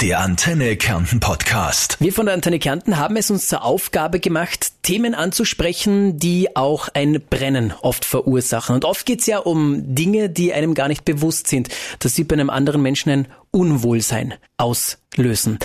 Der Antenne Kärnten Podcast. Wir von der Antenne Kärnten haben es uns zur Aufgabe gemacht, Themen anzusprechen, die auch ein Brennen oft verursachen. Und oft geht es ja um Dinge, die einem gar nicht bewusst sind, dass sie bei einem anderen Menschen ein Unwohlsein auslösen.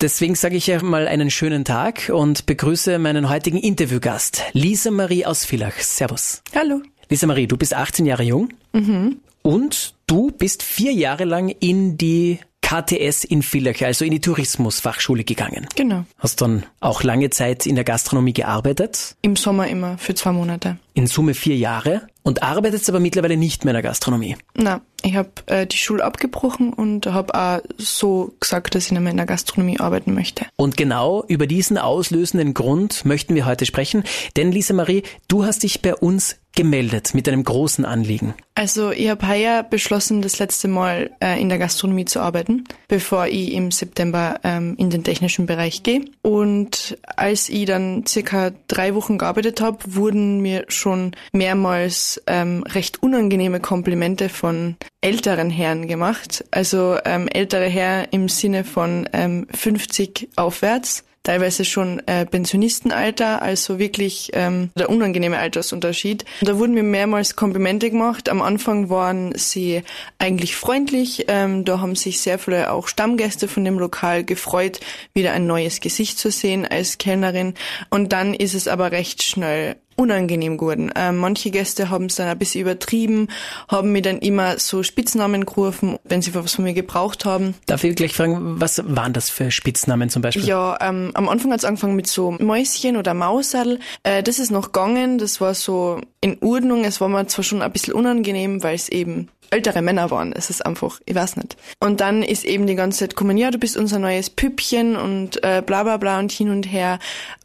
Deswegen sage ich ja mal einen schönen Tag und begrüße meinen heutigen Interviewgast, Lisa Marie aus Villach. Servus. Hallo. Lisa Marie, du bist 18 Jahre jung mhm. und du bist vier Jahre lang in die KTS in Villach, also in die Tourismusfachschule gegangen. Genau. Hast dann auch lange Zeit in der Gastronomie gearbeitet? Im Sommer immer, für zwei Monate. In Summe vier Jahre und arbeitest aber mittlerweile nicht mehr in der Gastronomie? Na, ich habe äh, die Schule abgebrochen und habe auch so gesagt, dass ich nicht mehr in der Gastronomie arbeiten möchte. Und genau über diesen auslösenden Grund möchten wir heute sprechen, denn Lisa Marie, du hast dich bei uns gemeldet mit einem großen Anliegen? Also ich habe heuer beschlossen, das letzte Mal äh, in der Gastronomie zu arbeiten, bevor ich im September ähm, in den technischen Bereich gehe. Und als ich dann circa drei Wochen gearbeitet habe, wurden mir schon mehrmals ähm, recht unangenehme Komplimente von älteren Herren gemacht. Also ähm, ältere Herren im Sinne von ähm, 50 aufwärts teilweise schon äh, Pensionistenalter, also wirklich ähm, der unangenehme Altersunterschied. Da wurden mir mehrmals Komplimente gemacht. Am Anfang waren sie eigentlich freundlich. Ähm, da haben sich sehr viele auch Stammgäste von dem Lokal gefreut, wieder ein neues Gesicht zu sehen als Kellnerin. Und dann ist es aber recht schnell unangenehm geworden. Ähm, manche Gäste haben es dann ein bisschen übertrieben, haben mir dann immer so Spitznamen gerufen, wenn sie was von mir gebraucht haben. Darf ich gleich fragen, was waren das für Spitznamen zum Beispiel? Ja, ähm, am Anfang hat es angefangen mit so Mäuschen oder Mausal. Äh, das ist noch gegangen, das war so in Ordnung. Es war mir zwar schon ein bisschen unangenehm, weil es eben ältere Männer waren. Es ist einfach, ich weiß nicht. Und dann ist eben die ganze Zeit kommen, ja, du bist unser neues Püppchen und äh, bla bla bla und hin und her.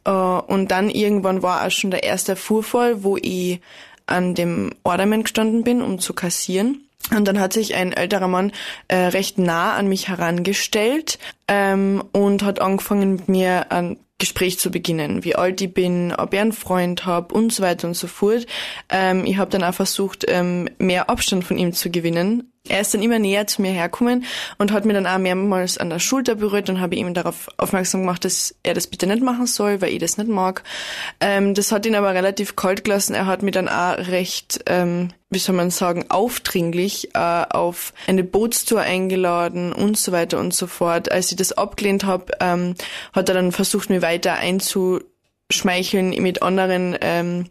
Äh, und dann irgendwann war auch schon der erste Fuhrfall, wo ich an dem Ornament gestanden bin, um zu kassieren. Und dann hat sich ein älterer Mann äh, recht nah an mich herangestellt ähm, und hat angefangen mit mir ein Gespräch zu beginnen, wie alt ich bin, ob ich einen Freund habe und so weiter und so fort. Ähm, ich habe dann auch versucht, ähm, mehr Abstand von ihm zu gewinnen. Er ist dann immer näher zu mir hergekommen und hat mir dann auch mehrmals an der Schulter berührt und habe ihm darauf aufmerksam gemacht, dass er das bitte nicht machen soll, weil ich das nicht mag. Ähm, das hat ihn aber relativ kalt gelassen. Er hat mir dann auch recht, ähm, wie soll man sagen, aufdringlich äh, auf eine Bootstour eingeladen und so weiter und so fort. Als ich das abgelehnt habe, ähm, hat er dann versucht, mir weiter einzuschmeicheln mit anderen ähm,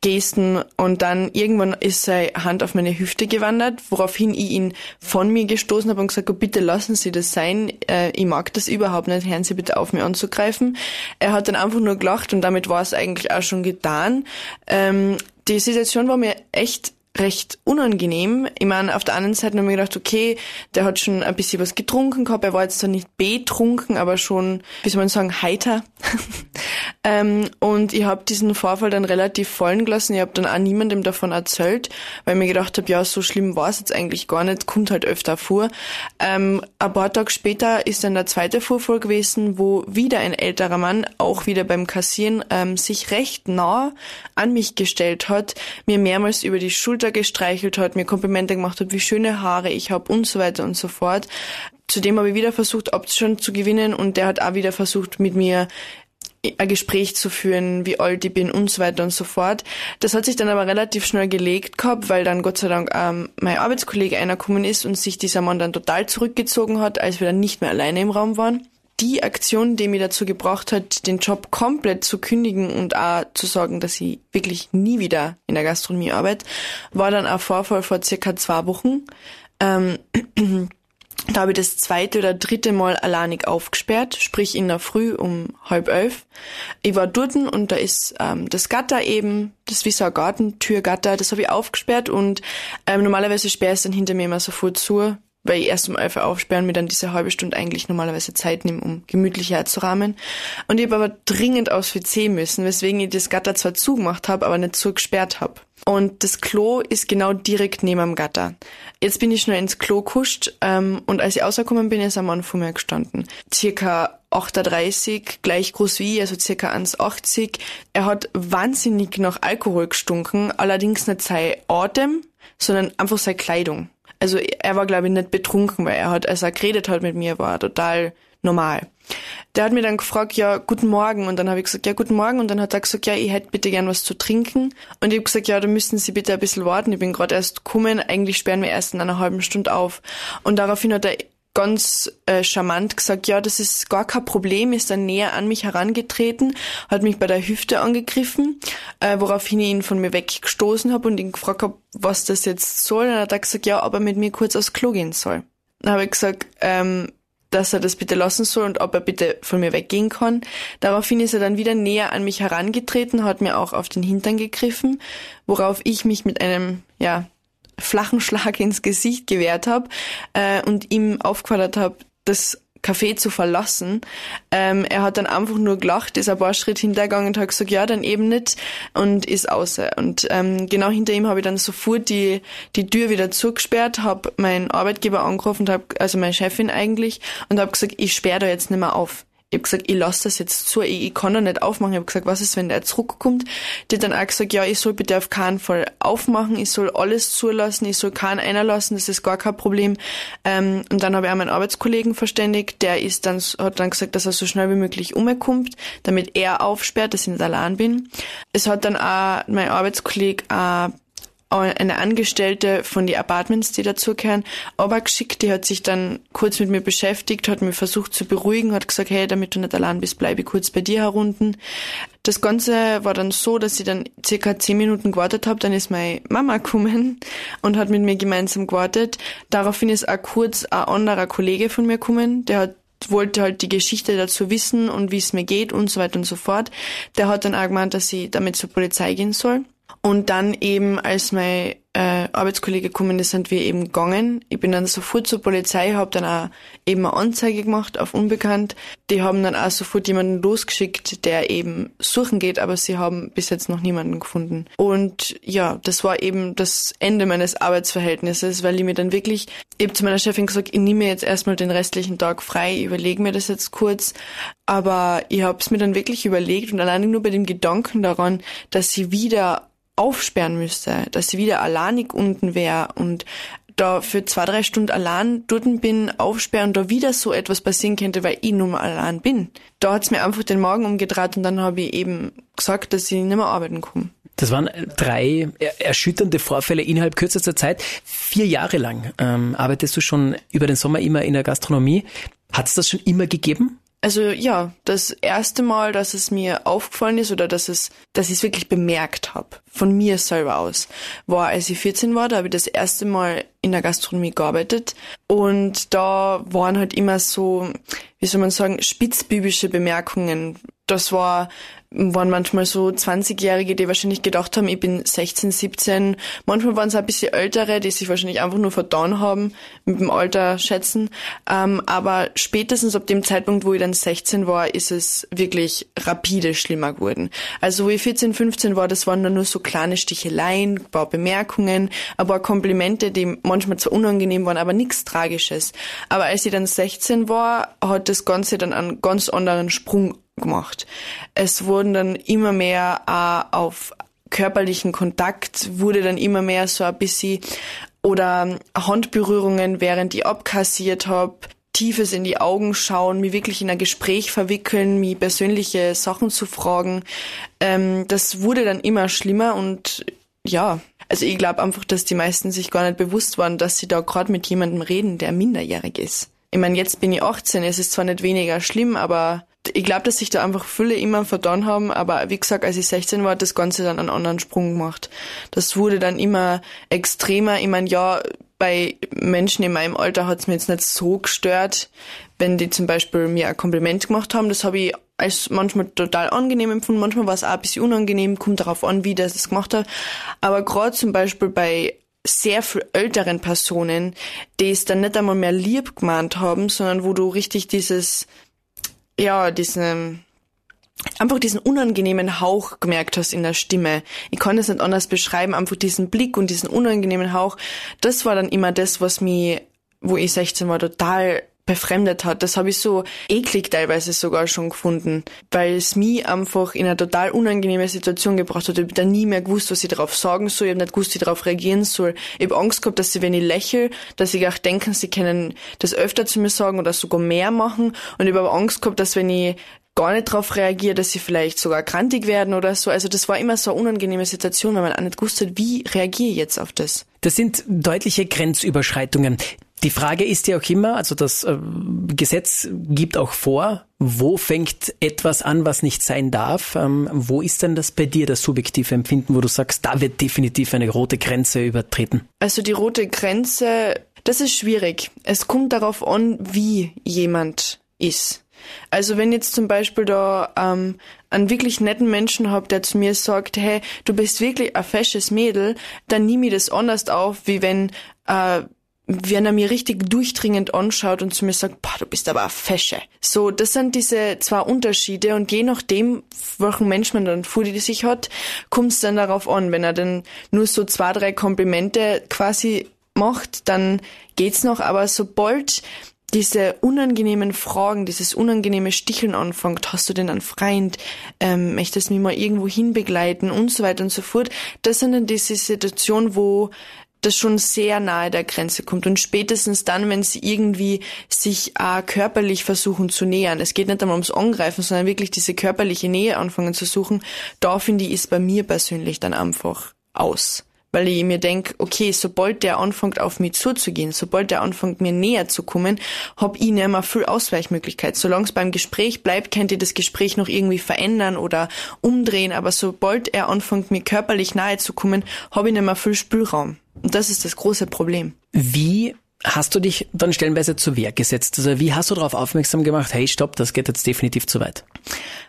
Gesten und dann irgendwann ist seine Hand auf meine Hüfte gewandert, woraufhin ich ihn von mir gestoßen habe und gesagt, oh, bitte lassen Sie das sein, äh, ich mag das überhaupt nicht, hören Sie bitte auf, mir anzugreifen. Er hat dann einfach nur gelacht und damit war es eigentlich auch schon getan. Ähm, die Situation war mir echt recht unangenehm. Ich meine, auf der anderen Seite habe ich gedacht, okay, der hat schon ein bisschen was getrunken gehabt. Er war jetzt zwar nicht betrunken, aber schon, wie soll man sagen, heiter. ähm, und ich habe diesen Vorfall dann relativ fallen gelassen. Ich habe dann auch niemandem davon erzählt, weil ich mir gedacht habe, ja, so schlimm war es jetzt eigentlich gar nicht, kommt halt öfter vor. Ähm, ein paar Tage später ist dann der zweite Vorfall gewesen, wo wieder ein älterer Mann, auch wieder beim Kassieren, ähm, sich recht nah an mich gestellt hat, mir mehrmals über die Schulter Schulter gestreichelt hat, mir Komplimente gemacht hat, wie schöne Haare ich habe und so weiter und so fort. Zudem habe ich wieder versucht, Option zu gewinnen und der hat auch wieder versucht, mit mir ein Gespräch zu führen, wie alt ich bin und so weiter und so fort. Das hat sich dann aber relativ schnell gelegt gehabt, weil dann Gott sei Dank ähm, mein Arbeitskollege einer gekommen ist und sich dieser Mann dann total zurückgezogen hat, als wir dann nicht mehr alleine im Raum waren die Aktion, die mich dazu gebracht hat, den Job komplett zu kündigen und auch zu sagen, dass ich wirklich nie wieder in der Gastronomie arbeite, war dann ein Vorfall vor circa zwei Wochen. Ähm, da habe ich das zweite oder dritte Mal alleinig aufgesperrt, sprich in der Früh um halb elf. Ich war dort und da ist ähm, das Gatter eben, das wie so ein Gartentürgatter, das habe ich aufgesperrt und ähm, normalerweise sperre ich es dann hinter mir immer sofort zu, weil ich erst um elf Uhr aufsperren, mir dann diese halbe Stunde eigentlich normalerweise Zeit nehme, um gemütlicher zu rahmen. Und ich habe aber dringend aufs WC müssen, weswegen ich das Gatter zwar zugemacht habe, aber nicht zugesperrt habe. Und das Klo ist genau direkt neben dem Gatter. Jetzt bin ich schnell ins Klo kuscht ähm, und als ich rausgekommen bin, ist ein Mann vor mir gestanden. Circa 38, gleich groß wie ich, also circa 1,80. Er hat wahnsinnig nach Alkohol gestunken, allerdings nicht sein Atem, sondern einfach seine Kleidung. Also er war, glaube ich, nicht betrunken, weil er hat, als er geredet hat mit mir, war total normal. Der hat mir dann gefragt, ja, guten Morgen. Und dann habe ich gesagt, ja, guten Morgen. Und dann hat er gesagt, ja, ich hätte bitte gern was zu trinken. Und ich habe gesagt, ja, da müssten Sie bitte ein bisschen warten. Ich bin gerade erst gekommen. Eigentlich sperren wir erst in einer halben Stunde auf. Und daraufhin hat er ganz äh, charmant gesagt, ja, das ist gar kein Problem, ist dann näher an mich herangetreten, hat mich bei der Hüfte angegriffen, äh, woraufhin ich ihn von mir weggestoßen habe und ihn gefragt habe, was das jetzt soll. Dann hat er gesagt, ja, ob er mit mir kurz aufs Klo gehen soll. Dann habe ich gesagt, ähm, dass er das bitte lassen soll und ob er bitte von mir weggehen kann. Daraufhin ist er dann wieder näher an mich herangetreten, hat mir auch auf den Hintern gegriffen, worauf ich mich mit einem, ja, flachen Schlag ins Gesicht gewehrt habe äh, und ihm aufgefordert habe, das Café zu verlassen. Ähm, er hat dann einfach nur gelacht, ist ein paar Schritte hintergegangen und hat gesagt, ja, dann eben nicht und ist außer. Und ähm, genau hinter ihm habe ich dann sofort die, die Tür wieder zugesperrt, habe meinen Arbeitgeber angerufen, hab, also meine Chefin eigentlich, und habe gesagt, ich sperre da jetzt nicht mehr auf. Ich habe gesagt, ich lasse das jetzt zu, ich, ich kann da nicht aufmachen. Ich habe gesagt, was ist, wenn der zurückkommt? Die hat dann auch gesagt, ja, ich soll bitte auf keinen Fall aufmachen, ich soll alles zulassen, ich soll keinen einlassen, das ist gar kein Problem. Ähm, und dann habe ich auch meinen Arbeitskollegen verständigt, der ist dann, hat dann gesagt, dass er so schnell wie möglich umkommt, damit er aufsperrt, dass ich nicht allein bin. Es hat dann auch mein Arbeitskollege auch eine Angestellte von die Apartments, die dazugehören, aber geschickt, die hat sich dann kurz mit mir beschäftigt, hat mir versucht zu beruhigen, hat gesagt, hey, damit du nicht allein bist, bleibe ich kurz bei dir herunten. Das Ganze war dann so, dass ich dann circa zehn Minuten gewartet habe, dann ist meine Mama gekommen und hat mit mir gemeinsam gewartet. Daraufhin ist auch kurz ein anderer Kollege von mir gekommen, der hat wollte halt die Geschichte dazu wissen und wie es mir geht und so weiter und so fort. Der hat dann auch gemeint, dass ich damit zur Polizei gehen soll. Und dann eben, als mein äh, Arbeitskollege gekommen ist, sind wir eben gegangen. Ich bin dann sofort zur Polizei, habe dann auch eben eine Anzeige gemacht auf Unbekannt. Die haben dann auch sofort jemanden losgeschickt, der eben suchen geht, aber sie haben bis jetzt noch niemanden gefunden. Und ja, das war eben das Ende meines Arbeitsverhältnisses, weil ich mir dann wirklich, ich habe zu meiner Chefin gesagt, ich nehme jetzt erstmal den restlichen Tag frei, überlege mir das jetzt kurz. Aber ich habe es mir dann wirklich überlegt und alleine nur bei dem Gedanken daran, dass sie wieder aufsperren müsste, dass sie wieder alleinig unten wäre und da für zwei, drei Stunden allein dort bin, aufsperren, da wieder so etwas passieren könnte, weil ich nun mal allein bin. Da hat's mir einfach den Magen umgedreht und dann habe ich eben gesagt, dass ich nicht mehr arbeiten kann. Das waren drei erschütternde Vorfälle innerhalb kürzester Zeit. Vier Jahre lang ähm, arbeitest du schon über den Sommer immer in der Gastronomie. Hat es das schon immer gegeben? Also ja, das erste Mal, dass es mir aufgefallen ist oder dass es, dass ich es wirklich bemerkt habe, von mir selber aus, war, als ich 14 war, da habe ich das erste Mal in der Gastronomie gearbeitet und da waren halt immer so, wie soll man sagen, spitzbübische Bemerkungen. Das war waren manchmal so 20-Jährige, die wahrscheinlich gedacht haben, ich bin 16, 17. Manchmal waren es ein bisschen ältere, die sich wahrscheinlich einfach nur vertan haben, mit dem Alter schätzen. Ähm, aber spätestens ab dem Zeitpunkt, wo ich dann 16 war, ist es wirklich rapide schlimmer geworden. Also wo ich 14, 15 war, das waren dann nur so kleine Sticheleien, ein paar Bemerkungen, ein paar Komplimente, die manchmal zwar unangenehm waren, aber nichts Tragisches. Aber als ich dann 16 war, hat das Ganze dann einen ganz anderen Sprung gemacht. Es wurden dann immer mehr äh, auf körperlichen Kontakt, wurde dann immer mehr so ein bisschen oder Handberührungen, während ich abkassiert hab, tiefes in die Augen schauen, mich wirklich in ein Gespräch verwickeln, mich persönliche Sachen zu fragen. Ähm, das wurde dann immer schlimmer und ja, also ich glaube einfach, dass die meisten sich gar nicht bewusst waren, dass sie da gerade mit jemandem reden, der minderjährig ist. Ich meine, jetzt bin ich 18, es ist zwar nicht weniger schlimm, aber ich glaube, dass sich da einfach viele immer vertan haben, aber wie gesagt, als ich 16 war, hat das Ganze dann einen anderen Sprung gemacht. Das wurde dann immer extremer. Ich meine, ja, bei Menschen in meinem Alter hat es mir jetzt nicht so gestört, wenn die zum Beispiel mir ein Kompliment gemacht haben. Das habe ich als manchmal total angenehm empfunden, manchmal war es auch ein bisschen unangenehm, kommt darauf an, wie der es gemacht hat. Aber gerade zum Beispiel bei sehr viel älteren Personen, die es dann nicht einmal mehr lieb gemeint haben, sondern wo du richtig dieses ja, diesen, einfach diesen unangenehmen Hauch gemerkt hast in der Stimme. Ich kann es nicht anders beschreiben, einfach diesen Blick und diesen unangenehmen Hauch. Das war dann immer das, was mich, wo ich 16 war, total befremdet hat. Das habe ich so eklig teilweise sogar schon gefunden, weil es mich einfach in eine total unangenehme Situation gebracht hat. Ich habe da nie mehr gewusst, was ich darauf sagen soll. Ich habe nicht gewusst, wie ich darauf reagieren soll. Ich habe Angst gehabt, dass sie, wenn ich lächle, dass sie auch denken, sie können das öfter zu mir sagen oder sogar mehr machen. Und ich habe aber Angst gehabt, dass wenn ich gar nicht darauf reagiere, dass sie vielleicht sogar krantig werden oder so. Also das war immer so eine unangenehme Situation, weil man auch nicht gewusst hat, wie reagiere ich jetzt auf das. Das sind deutliche Grenzüberschreitungen. Die Frage ist ja auch immer, also das äh, Gesetz gibt auch vor, wo fängt etwas an, was nicht sein darf. Ähm, wo ist denn das bei dir, das subjektive Empfinden, wo du sagst, da wird definitiv eine rote Grenze übertreten? Also die rote Grenze, das ist schwierig. Es kommt darauf an, wie jemand ist. Also wenn jetzt zum Beispiel da ähm, einen wirklich netten Menschen hab, der zu mir sagt, hey, du bist wirklich ein fesches Mädel, dann nehme ich das anders auf, wie wenn äh, wenn er mir richtig durchdringend anschaut und zu mir sagt, boah, du bist aber eine Fesche. So, das sind diese zwei Unterschiede und je nachdem, welchen Mensch man dann vor sich hat, kommt es dann darauf an. Wenn er dann nur so zwei, drei Komplimente quasi macht, dann geht's noch, aber sobald diese unangenehmen Fragen, dieses unangenehme Sticheln anfängt, hast du denn einen Freund, ähm, möchtest du mich mal irgendwo hinbegleiten und so weiter und so fort, das sind dann diese Situationen, wo das schon sehr nahe der Grenze kommt. Und spätestens dann, wenn sie irgendwie sich äh, körperlich versuchen zu nähern, es geht nicht einmal ums Angreifen, sondern wirklich diese körperliche Nähe anfangen zu suchen, da finde ich, ist bei mir persönlich dann einfach aus. Weil ich mir denke, okay, sobald der anfängt auf mich zuzugehen, sobald der anfängt mir näher zu kommen, hab ich nicht mehr viel Ausweichmöglichkeit. Solange es beim Gespräch bleibt, könnt ihr das Gespräch noch irgendwie verändern oder umdrehen, aber sobald er anfängt, mir körperlich nahe zu kommen, habe ich nicht mehr viel Spielraum. Und das ist das große Problem. Wie hast du dich dann stellenweise zur Wehr gesetzt? Also wie hast du darauf aufmerksam gemacht, hey, stopp, das geht jetzt definitiv zu weit?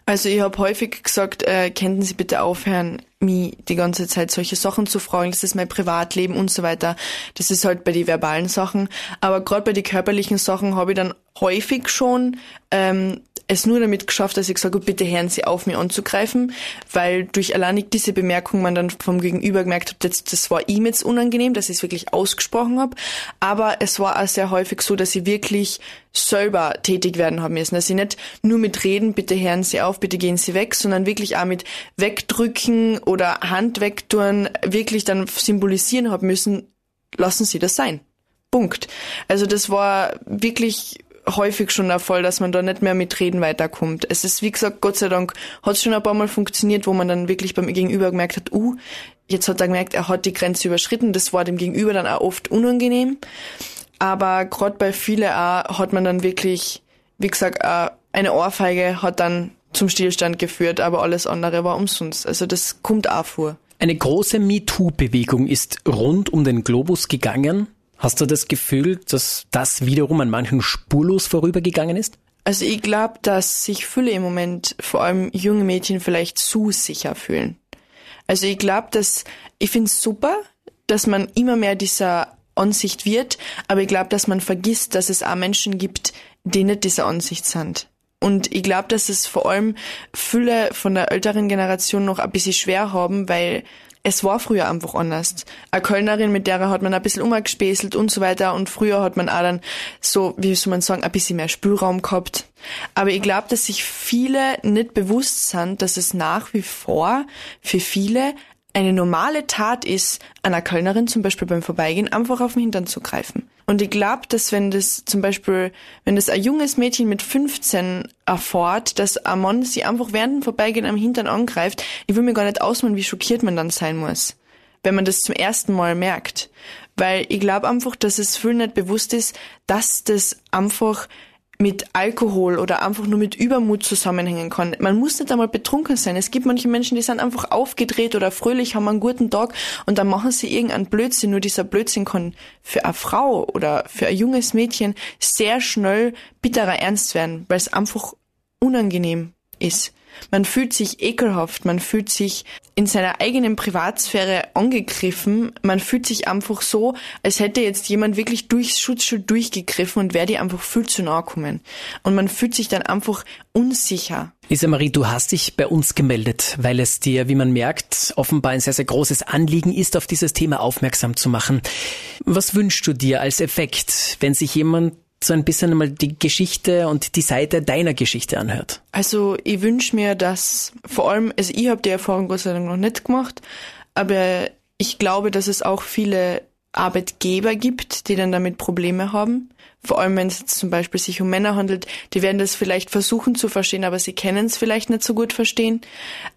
Also ich habe häufig gesagt, äh, könnten Sie bitte aufhören, mich die ganze Zeit solche Sachen zu fragen, das ist mein Privatleben und so weiter. Das ist halt bei den verbalen Sachen. Aber gerade bei den körperlichen Sachen habe ich dann häufig schon ähm, es nur damit geschafft, dass ich gesagt habe, bitte hören Sie auf, mir anzugreifen, weil durch alleinig diese Bemerkung man dann vom Gegenüber gemerkt hat, das, das war ihm jetzt unangenehm, dass ich es wirklich ausgesprochen habe. Aber es war auch sehr häufig so, dass sie wirklich selber tätig werden haben müssen. Dass sie nicht nur mit Reden, bitte hören Sie auf, bitte gehen Sie weg, sondern wirklich auch mit Wegdrücken oder Hand wegtun, wirklich dann symbolisieren haben müssen, lassen Sie das sein. Punkt. Also das war wirklich häufig schon der Fall, dass man da nicht mehr mit Reden weiterkommt. Es ist, wie gesagt, Gott sei Dank hat es schon ein paar Mal funktioniert, wo man dann wirklich beim Gegenüber gemerkt hat, uh, jetzt hat er gemerkt, er hat die Grenze überschritten. Das war dem Gegenüber dann auch oft unangenehm. Aber gerade bei vielen auch hat man dann wirklich, wie gesagt, eine Ohrfeige hat dann zum Stillstand geführt, aber alles andere war umsonst. Also das kommt auch vor. Eine große MeToo-Bewegung ist rund um den Globus gegangen. Hast du das Gefühl, dass das wiederum an manchen spurlos vorübergegangen ist? Also ich glaube, dass sich viele im Moment, vor allem junge Mädchen, vielleicht zu sicher fühlen. Also ich glaube, dass ich finde es super, dass man immer mehr dieser Ansicht wird, aber ich glaube, dass man vergisst, dass es auch Menschen gibt, die nicht dieser Ansicht sind. Und ich glaube, dass es vor allem viele von der älteren Generation noch ein bisschen schwer haben, weil es war früher einfach anders. Eine Kölnerin, mit der hat man ein bisschen umgespäßelt und so weiter und früher hat man auch dann so, wie soll man sagen, ein bisschen mehr Spielraum gehabt. Aber ich glaube, dass sich viele nicht bewusst sind, dass es nach wie vor für viele eine normale Tat ist, einer Kölnerin zum Beispiel beim Vorbeigehen einfach auf den Hintern zu greifen. Und ich glaube, dass wenn das zum Beispiel, wenn das ein junges Mädchen mit 15 erfährt, dass ein Mann sie einfach während dem Vorbeigehen am Hintern angreift, ich will mir gar nicht ausmalen, wie schockiert man dann sein muss, wenn man das zum ersten Mal merkt. Weil ich glaube einfach, dass es viel nicht bewusst ist, dass das einfach mit Alkohol oder einfach nur mit Übermut zusammenhängen kann. Man muss nicht einmal betrunken sein. Es gibt manche Menschen, die sind einfach aufgedreht oder fröhlich, haben einen guten Tag und dann machen sie irgendeinen Blödsinn. Nur dieser Blödsinn kann für eine Frau oder für ein junges Mädchen sehr schnell bitterer Ernst werden, weil es einfach unangenehm ist. Man fühlt sich ekelhaft, man fühlt sich in seiner eigenen Privatsphäre angegriffen, man fühlt sich einfach so, als hätte jetzt jemand wirklich durchs Schutzschild durchgegriffen und wäre dir einfach viel zu nahe kommen. Und man fühlt sich dann einfach unsicher. Lisa Marie, du hast dich bei uns gemeldet, weil es dir, wie man merkt, offenbar ein sehr, sehr großes Anliegen ist, auf dieses Thema aufmerksam zu machen. Was wünschst du dir als Effekt, wenn sich jemand so ein bisschen einmal die Geschichte und die Seite deiner Geschichte anhört? Also ich wünsche mir, dass vor allem, also ich habe die Erfahrung Gott sei Dank noch nicht gemacht, aber ich glaube, dass es auch viele Arbeitgeber gibt, die dann damit Probleme haben. Vor allem, wenn es zum Beispiel sich um Männer handelt, die werden das vielleicht versuchen zu verstehen, aber sie können es vielleicht nicht so gut verstehen.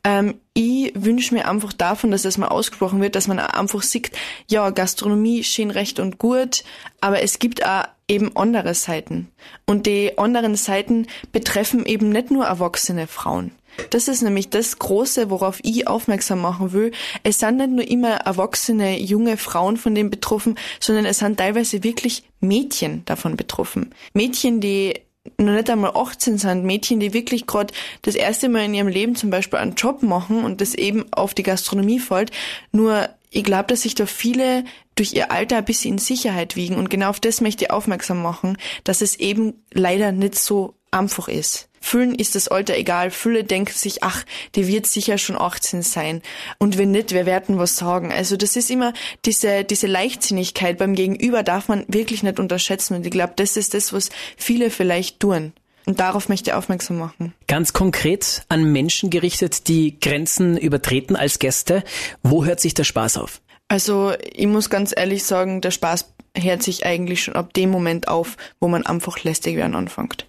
Ähm, ich wünsche mir einfach davon, dass das mal ausgesprochen wird, dass man einfach sieht, ja, Gastronomie schien recht und gut, aber es gibt auch eben andere Seiten. Und die anderen Seiten betreffen eben nicht nur erwachsene Frauen. Das ist nämlich das Große, worauf ich aufmerksam machen will. Es sind nicht nur immer erwachsene, junge Frauen von dem betroffen, sondern es sind teilweise wirklich Mädchen davon betroffen. Mädchen, die noch nicht einmal 18 sind, Mädchen, die wirklich gerade das erste Mal in ihrem Leben zum Beispiel einen Job machen und das eben auf die Gastronomie fällt. Nur ich glaube, dass sich da viele durch ihr Alter ein bisschen in Sicherheit wiegen und genau auf das möchte ich aufmerksam machen, dass es eben leider nicht so einfach ist. Füllen ist das Alter egal. Fülle denkt sich, ach, die wird sicher schon 18 sein. Und wenn nicht, wir werden was sagen. Also das ist immer diese, diese Leichtsinnigkeit beim Gegenüber darf man wirklich nicht unterschätzen. Und ich glaube, das ist das, was viele vielleicht tun. Und darauf möchte ich aufmerksam machen. Ganz konkret an Menschen gerichtet, die Grenzen übertreten als Gäste. Wo hört sich der Spaß auf? Also ich muss ganz ehrlich sagen, der Spaß hört sich eigentlich schon ab dem Moment auf, wo man einfach lästig werden anfängt.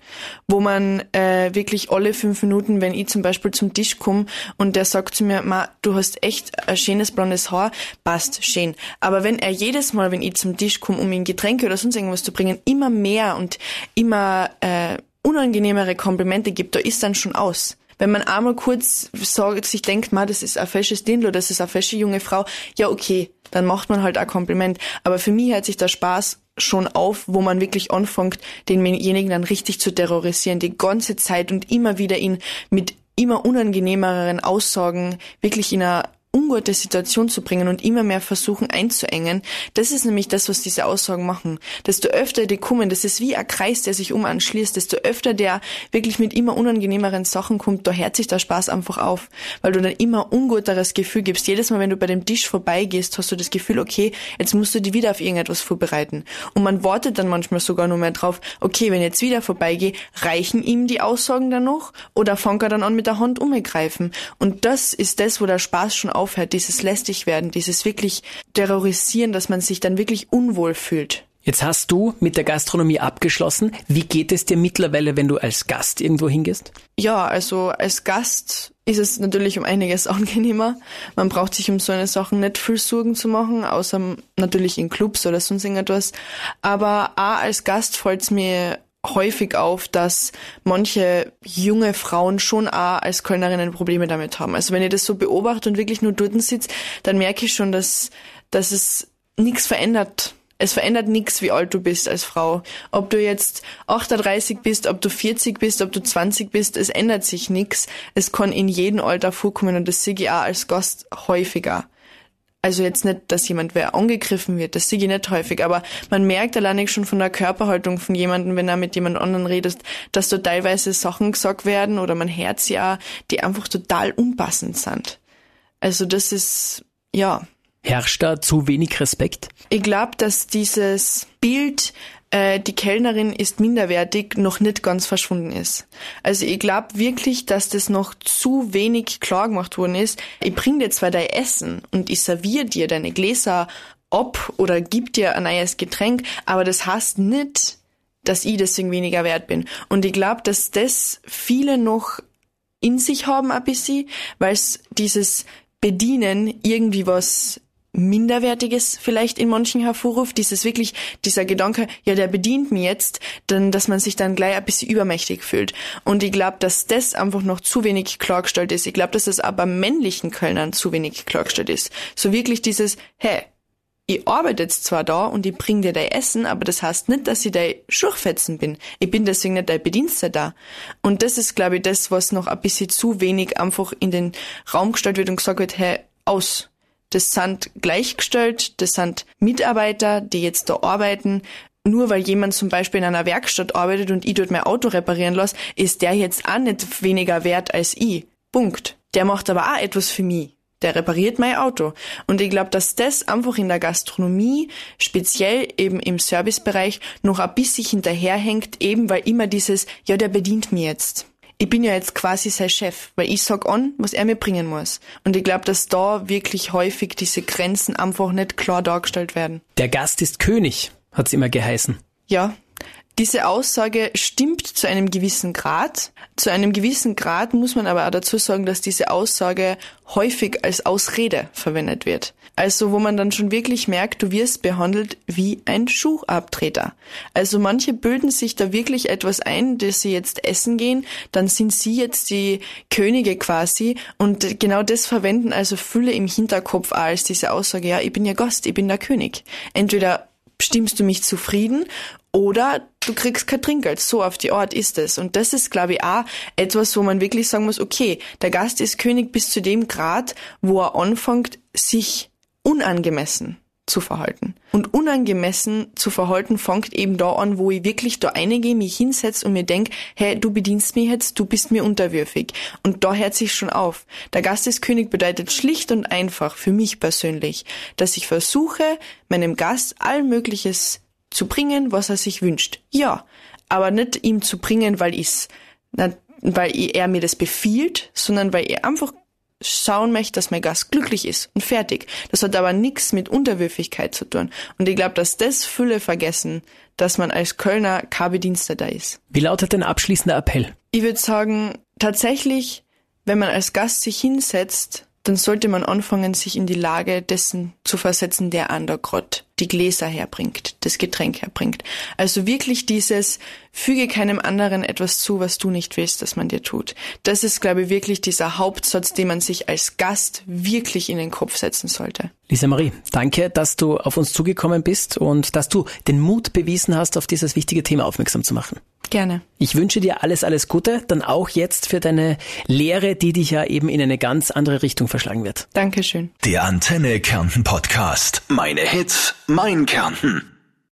Wo man äh, wirklich alle fünf Minuten, wenn ich zum Beispiel zum Tisch komme und der sagt zu mir, Ma, du hast echt ein schönes blondes Haar, passt, schön. Aber wenn er jedes Mal, wenn ich zum Tisch komme, um ihm Getränke oder sonst irgendwas zu bringen, immer mehr und immer äh, unangenehmere Komplimente gibt, da ist dann schon aus wenn man einmal kurz sagt, sich denkt, ma, das ist ein fesches Dindlo, das ist eine fesche junge Frau, ja okay, dann macht man halt ein Kompliment. Aber für mich hört sich der Spaß schon auf, wo man wirklich anfängt, denjenigen dann richtig zu terrorisieren, die ganze Zeit und immer wieder ihn mit immer unangenehmeren Aussagen wirklich in einer ungute Situation zu bringen und immer mehr versuchen einzuengen. Das ist nämlich das, was diese Aussagen machen. Desto öfter die kommen, das ist wie ein Kreis, der sich um anschließt, desto öfter der wirklich mit immer unangenehmeren Sachen kommt, da hört sich der Spaß einfach auf, weil du dann immer unguteres Gefühl gibst. Jedes Mal, wenn du bei dem Tisch vorbeigehst, hast du das Gefühl, okay, jetzt musst du dich wieder auf irgendetwas vorbereiten. Und man wartet dann manchmal sogar nur mehr drauf, okay, wenn jetzt wieder vorbeigehe, reichen ihm die Aussagen dann noch oder fängt er dann an mit der Hand umgreifen. Und das ist das, wo der Spaß schon aufhört, dieses lästig werden, dieses wirklich terrorisieren, dass man sich dann wirklich unwohl fühlt. Jetzt hast du mit der Gastronomie abgeschlossen. Wie geht es dir mittlerweile, wenn du als Gast irgendwo hingehst? Ja, also als Gast ist es natürlich um einiges angenehmer. Man braucht sich um so eine Sache nicht viel Sorgen zu machen, außer natürlich in Clubs oder sonst irgendetwas. Aber auch als Gast fällt es mir häufig auf, dass manche junge Frauen schon auch als Kölnerinnen Probleme damit haben. Also wenn ich das so beobachte und wirklich nur dort sitze, dann merke ich schon, dass, dass es nichts verändert. Es verändert nichts, wie alt du bist als Frau. Ob du jetzt 38 bist, ob du 40 bist, ob du 20 bist, es ändert sich nichts. Es kann in jedem Alter vorkommen und das sehe ich auch als Gast häufiger. Also jetzt nicht, dass jemand wer angegriffen wird, das sehe ich nicht häufig, aber man merkt alleine schon von der Körperhaltung von jemandem, wenn er mit jemand anderen redet, dass da teilweise Sachen gesagt werden oder man hört sie auch, die einfach total unpassend sind. Also das ist, ja. Herrscht da zu wenig Respekt? Ich glaube, dass dieses Bild äh, die Kellnerin ist minderwertig noch nicht ganz verschwunden ist. Also ich glaube wirklich, dass das noch zu wenig klar gemacht worden ist. Ich bring dir zwar dein Essen und ich serviere dir deine Gläser ab oder gib dir ein neues Getränk, aber das heißt nicht, dass ich deswegen weniger wert bin. Und ich glaube, dass das viele noch in sich haben ein bisschen, weil es dieses Bedienen irgendwie was Minderwertiges vielleicht in manchen hervorruft, dieses wirklich, dieser Gedanke, ja, der bedient mir jetzt, dann, dass man sich dann gleich ein bisschen übermächtig fühlt. Und ich glaube, dass das einfach noch zu wenig klargestellt ist. Ich glaube, dass das aber männlichen Kölnern zu wenig klargestellt ist. So wirklich dieses, hey, ich arbeite jetzt zwar da und ich bring dir dein Essen, aber das heißt nicht, dass ich dein Schurchfetzen bin. Ich bin deswegen nicht dein Bedienster da. Und das ist, glaube ich, das, was noch ein bisschen zu wenig einfach in den Raum gestellt wird und gesagt wird, hey, aus das sind gleichgestellt, das sind Mitarbeiter, die jetzt da arbeiten. Nur weil jemand zum Beispiel in einer Werkstatt arbeitet und ich dort mein Auto reparieren lasse, ist der jetzt auch nicht weniger wert als ich. Punkt. Der macht aber auch etwas für mich. der repariert mein Auto. Und ich glaube, dass das einfach in der Gastronomie, speziell eben im Servicebereich, noch ein bisschen hinterherhängt, eben weil immer dieses, ja, der bedient mir jetzt. Ich bin ja jetzt quasi sein Chef, weil ich sag an, was er mir bringen muss. Und ich glaube, dass da wirklich häufig diese Grenzen einfach nicht klar dargestellt werden. Der Gast ist König, hat's immer geheißen. Ja, diese Aussage stimmt zu einem gewissen Grad. Zu einem gewissen Grad muss man aber auch dazu sagen, dass diese Aussage häufig als Ausrede verwendet wird. Also wo man dann schon wirklich merkt, du wirst behandelt wie ein Schuhabtreter. Also manche bilden sich da wirklich etwas ein, dass sie jetzt essen gehen, dann sind sie jetzt die Könige quasi und genau das verwenden also Fülle im Hinterkopf als diese Aussage, ja, ich bin ja Gast, ich bin der König. Entweder stimmst du mich zufrieden oder du kriegst kein Trinkgeld. So auf die Art ist es. Und das ist, glaube ich, auch etwas, wo man wirklich sagen muss, okay, der Gast ist König bis zu dem Grad, wo er anfängt, sich unangemessen zu verhalten. Und unangemessen zu verhalten fängt eben da an, wo ich wirklich da einige mich hinsetze und mir denk, hey, du bedienst mich jetzt, du bist mir unterwürfig. Und da hört sich schon auf. Der Gast ist König bedeutet schlicht und einfach für mich persönlich, dass ich versuche, meinem Gast all Mögliches zu bringen, was er sich wünscht. Ja, aber nicht ihm zu bringen, weil ich's, weil er mir das befiehlt, sondern weil er einfach schauen möchte, dass mein Gast glücklich ist und fertig. Das hat aber nichts mit Unterwürfigkeit zu tun. Und ich glaube, dass das Fülle vergessen, dass man als Kölner KB-Dienster da ist. Wie lautet dein abschließender Appell? Ich würde sagen, tatsächlich, wenn man als Gast sich hinsetzt dann sollte man anfangen, sich in die Lage dessen zu versetzen, der an der Grott die Gläser herbringt, das Getränk herbringt. Also wirklich dieses, füge keinem anderen etwas zu, was du nicht willst, dass man dir tut. Das ist, glaube ich, wirklich dieser Hauptsatz, den man sich als Gast wirklich in den Kopf setzen sollte. Lisa Marie, danke, dass du auf uns zugekommen bist und dass du den Mut bewiesen hast, auf dieses wichtige Thema aufmerksam zu machen. Gerne. Ich wünsche dir alles, alles Gute, dann auch jetzt für deine Lehre, die dich ja eben in eine ganz andere Richtung verschlagen wird. Dankeschön. Der Antenne Kärnten Podcast. Meine Hits, mein Kärnten.